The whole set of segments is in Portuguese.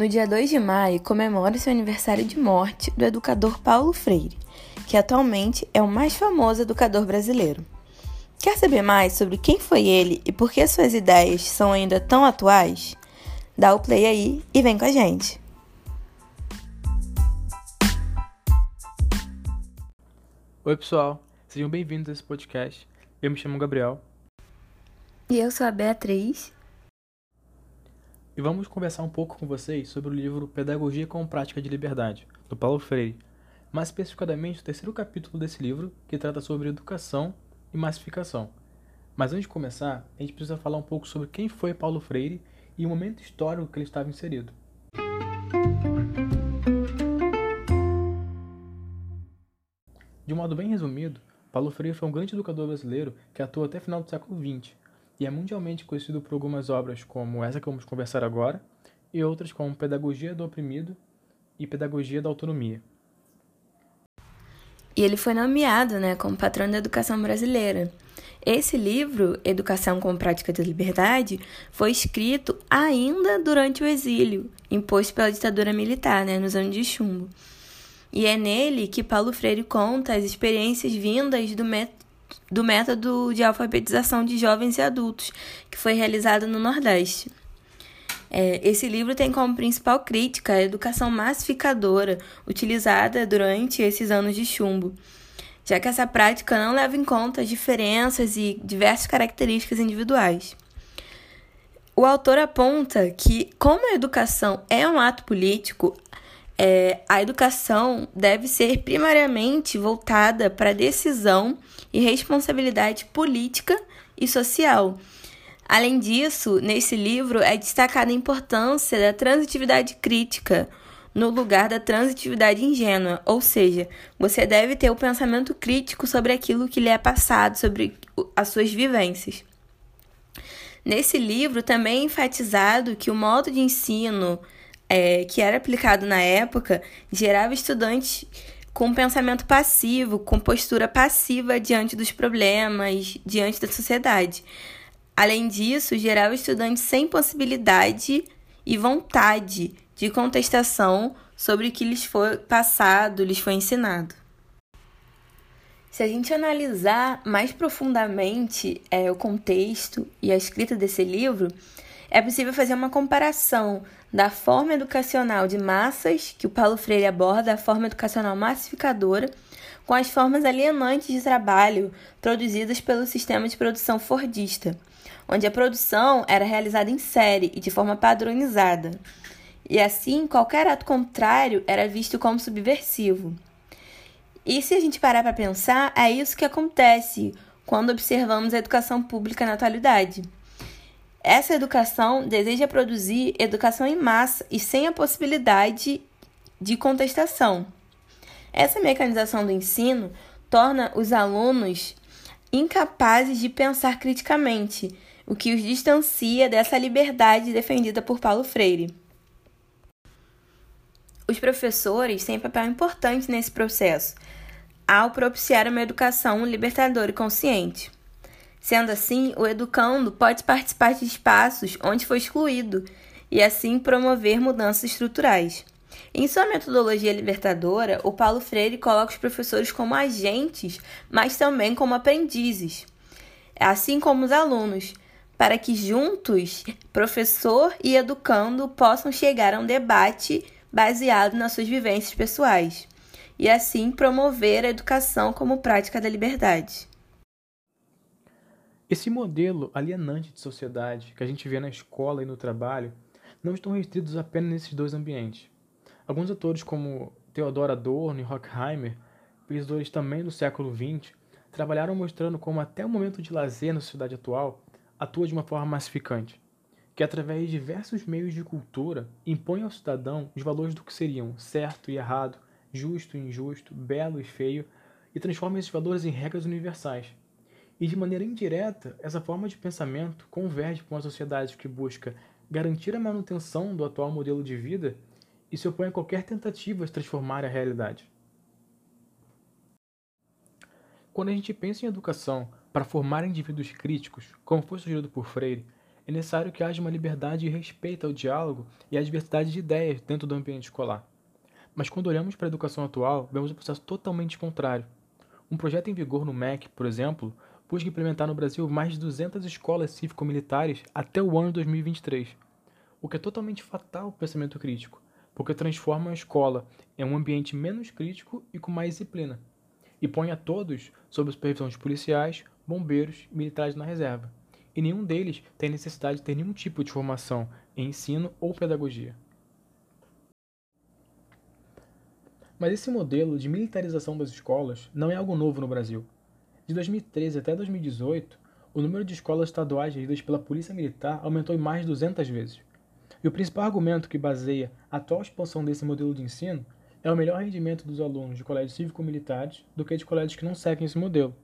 No dia 2 de maio, comemora-se o aniversário de morte do educador Paulo Freire, que atualmente é o mais famoso educador brasileiro. Quer saber mais sobre quem foi ele e por que suas ideias são ainda tão atuais? Dá o play aí e vem com a gente! Oi, pessoal, sejam bem-vindos a esse podcast. Eu me chamo Gabriel. E eu sou a Beatriz e vamos conversar um pouco com vocês sobre o livro Pedagogia com Prática de Liberdade, do Paulo Freire, mais especificadamente o terceiro capítulo desse livro, que trata sobre educação e massificação. Mas antes de começar, a gente precisa falar um pouco sobre quem foi Paulo Freire e o momento histórico que ele estava inserido. De um modo bem resumido, Paulo Freire foi um grande educador brasileiro que atuou até o final do século XX e é mundialmente conhecido por algumas obras como essa que vamos conversar agora e outras como Pedagogia do Oprimido e Pedagogia da Autonomia. E ele foi nomeado né, como patrão da educação brasileira. Esse livro, Educação com Prática de Liberdade, foi escrito ainda durante o exílio, imposto pela ditadura militar, né, nos anos de chumbo. E é nele que Paulo Freire conta as experiências vindas do, método do método de alfabetização de jovens e adultos, que foi realizado no Nordeste. É, esse livro tem como principal crítica a educação massificadora utilizada durante esses anos de chumbo, já que essa prática não leva em conta as diferenças e diversas características individuais. O autor aponta que, como a educação é um ato político, é, a educação deve ser primariamente voltada para decisão e responsabilidade política e social. Além disso, nesse livro é destacada a importância da transitividade crítica no lugar da transitividade ingênua, ou seja, você deve ter o pensamento crítico sobre aquilo que lhe é passado, sobre as suas vivências. Nesse livro também é enfatizado que o modo de ensino é, que era aplicado na época gerava estudantes com pensamento passivo, com postura passiva diante dos problemas, diante da sociedade. Além disso, gerava estudantes sem possibilidade e vontade de contestação sobre o que lhes foi passado, lhes foi ensinado. Se a gente analisar mais profundamente é, o contexto e a escrita desse livro, é possível fazer uma comparação da forma educacional de massas, que o Paulo Freire aborda, a forma educacional massificadora, com as formas alienantes de trabalho produzidas pelo sistema de produção fordista, onde a produção era realizada em série e de forma padronizada. E assim, qualquer ato contrário era visto como subversivo. E se a gente parar para pensar, é isso que acontece quando observamos a educação pública na atualidade. Essa educação deseja produzir educação em massa e sem a possibilidade de contestação. Essa mecanização do ensino torna os alunos incapazes de pensar criticamente, o que os distancia dessa liberdade defendida por Paulo Freire. Os professores têm papel importante nesse processo, ao propiciar uma educação libertadora e consciente. Sendo assim, o educando pode participar de espaços onde foi excluído e assim promover mudanças estruturais. Em sua metodologia libertadora, o Paulo Freire coloca os professores como agentes, mas também como aprendizes, assim como os alunos, para que juntos, professor e educando possam chegar a um debate baseado nas suas vivências pessoais e assim promover a educação como prática da liberdade. Esse modelo alienante de sociedade que a gente vê na escola e no trabalho não estão restritos apenas nesses dois ambientes. Alguns autores como Theodor Adorno e Horkheimer, pesquisadores também do século XX, trabalharam mostrando como até o momento de lazer na sociedade atual atua de uma forma massificante, que através de diversos meios de cultura impõe ao cidadão os valores do que seriam certo e errado, justo e injusto, belo e feio, e transforma esses valores em regras universais, e de maneira indireta, essa forma de pensamento converge com uma sociedade que busca garantir a manutenção do atual modelo de vida e se opõe a qualquer tentativa de transformar a realidade. Quando a gente pensa em educação para formar indivíduos críticos, como foi sugerido por Freire, é necessário que haja uma liberdade e respeito ao diálogo e à diversidade de ideias dentro do ambiente escolar. Mas quando olhamos para a educação atual, vemos um processo totalmente contrário. Um projeto em vigor no MEC, por exemplo, busca implementar no Brasil mais de 200 escolas cívico-militares até o ano de 2023, o que é totalmente fatal para o pensamento crítico, porque transforma a escola em um ambiente menos crítico e com mais disciplina, e põe a todos sob supervisão de policiais, bombeiros e militares na reserva, e nenhum deles tem necessidade de ter nenhum tipo de formação em ensino ou pedagogia. Mas esse modelo de militarização das escolas não é algo novo no Brasil. De 2013 até 2018, o número de escolas estaduais geridas pela Polícia Militar aumentou em mais de 200 vezes. E o principal argumento que baseia a atual expansão desse modelo de ensino é o melhor rendimento dos alunos de colégios cívico-militares do que de colégios que não seguem esse modelo.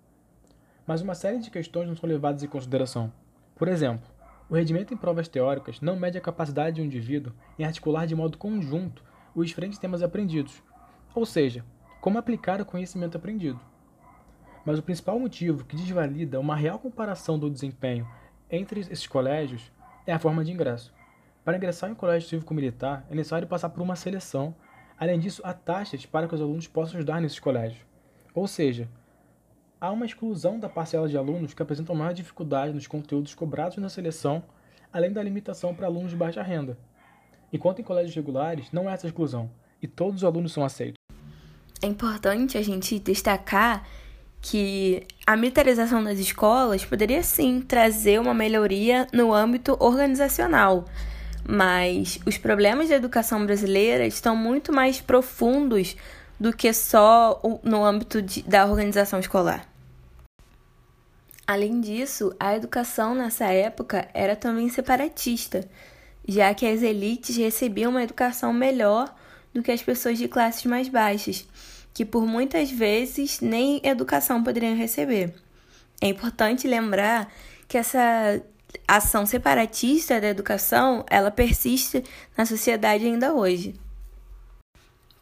Mas uma série de questões não são levadas em consideração. Por exemplo, o rendimento em provas teóricas não mede a capacidade de um indivíduo em articular de modo conjunto os diferentes temas aprendidos, ou seja, como aplicar o conhecimento aprendido. Mas o principal motivo que desvalida uma real comparação do desempenho entre esses colégios é a forma de ingresso. Para ingressar em um colégio cívico-militar, é necessário passar por uma seleção. Além disso, há taxas para que os alunos possam estudar nesses colégios. Ou seja, há uma exclusão da parcela de alunos que apresentam maior dificuldade nos conteúdos cobrados na seleção, além da limitação para alunos de baixa renda. Enquanto em colégios regulares, não há essa exclusão, e todos os alunos são aceitos. É importante a gente destacar que a militarização das escolas poderia sim trazer uma melhoria no âmbito organizacional, mas os problemas da educação brasileira estão muito mais profundos do que só no âmbito de, da organização escolar. Além disso, a educação nessa época era também separatista, já que as elites recebiam uma educação melhor do que as pessoas de classes mais baixas, que por muitas vezes nem educação poderiam receber. É importante lembrar que essa ação separatista da educação, ela persiste na sociedade ainda hoje.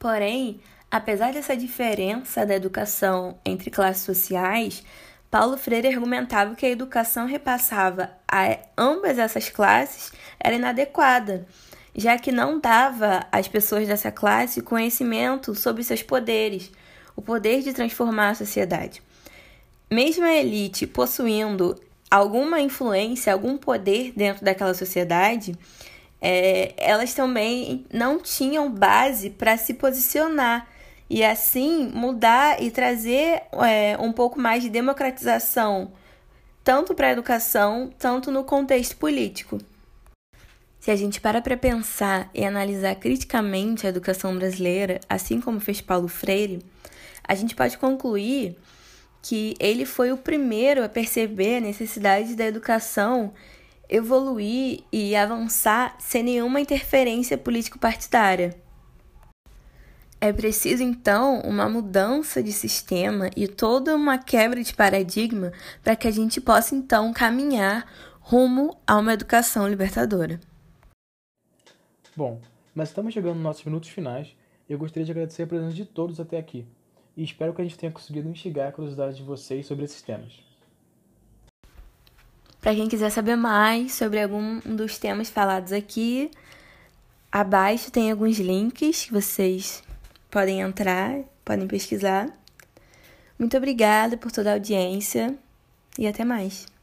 Porém, apesar dessa diferença da educação entre classes sociais, Paulo Freire argumentava que a educação repassava a ambas essas classes era inadequada já que não dava às pessoas dessa classe conhecimento sobre seus poderes, o poder de transformar a sociedade. Mesmo a elite possuindo alguma influência, algum poder dentro daquela sociedade, é, elas também não tinham base para se posicionar e assim mudar e trazer é, um pouco mais de democratização, tanto para a educação, tanto no contexto político. Se a gente para para pensar e analisar criticamente a educação brasileira, assim como fez Paulo Freire, a gente pode concluir que ele foi o primeiro a perceber a necessidade da educação evoluir e avançar sem nenhuma interferência político-partidária. É preciso, então, uma mudança de sistema e toda uma quebra de paradigma para que a gente possa, então, caminhar rumo a uma educação libertadora. Bom, mas estamos chegando nos nossos minutos finais e eu gostaria de agradecer a presença de todos até aqui. E espero que a gente tenha conseguido instigar a curiosidade de vocês sobre esses temas. Para quem quiser saber mais sobre algum dos temas falados aqui, abaixo tem alguns links que vocês podem entrar, podem pesquisar. Muito obrigada por toda a audiência e até mais.